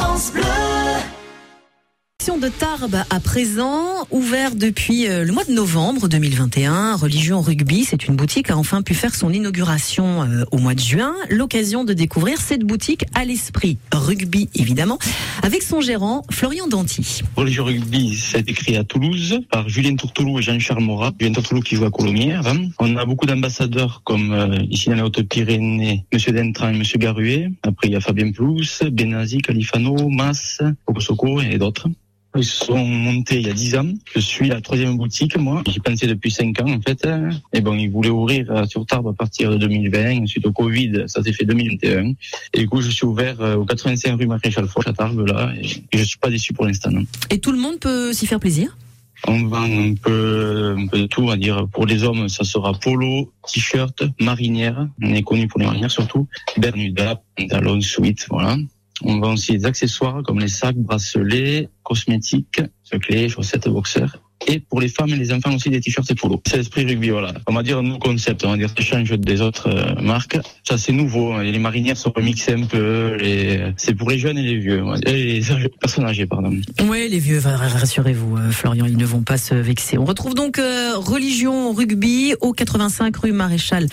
France Bleu. De Tarbes à présent, ouvert depuis euh, le mois de novembre 2021. Religion Rugby, c'est une boutique a enfin pu faire son inauguration euh, au mois de juin. L'occasion de découvrir cette boutique à l'esprit rugby, évidemment, avec son gérant Florian Danty. Religion Rugby, ça a été créé à Toulouse par Julien Tourtoulou et Jean-Charles Morat. Julien Tourtoulou qui joue à Colomiers. On a beaucoup d'ambassadeurs comme euh, ici dans les Hautes-Pyrénées, Monsieur Dentran et Monsieur Garuet. Après, il y a Fabien Plus, Benazi, Califano, Mas, Okosoko et d'autres. Ils sont montés il y a dix ans. Je suis la troisième boutique, moi. J'y pensé depuis cinq ans, en fait. Et bon, ils voulaient ouvrir euh, sur Tarbes à partir de 2020. Suite au Covid, ça s'est fait 2021. Et du coup, je suis ouvert euh, au 85 rue Maréchal Foch à Tarbes, là. Et je suis pas déçu pour l'instant. Et tout le monde peut s'y faire plaisir? On vend un peu, un peu de tout, on va dire. Pour les hommes, ça sera polo, t-shirt, marinière. On est connu pour les marinières surtout. Bermuda, pantalon, suite, voilà. On vend aussi des accessoires comme les sacs, bracelets, cosmétiques, clés, chaussettes, boxeurs. Et pour les femmes et les enfants aussi des t-shirts et polos. C'est l'esprit rugby, voilà. On va dire un nouveau concept, on va dire change des autres euh, marques. Ça c'est nouveau. Les marinières sont remixées un peu. C'est pour les jeunes et les vieux. Et les personnes âgées, pardon. Oui, les vieux, rassurez-vous, euh, Florian, ils ne vont pas se vexer. On retrouve donc euh, Religion Rugby au 85 rue Maréchal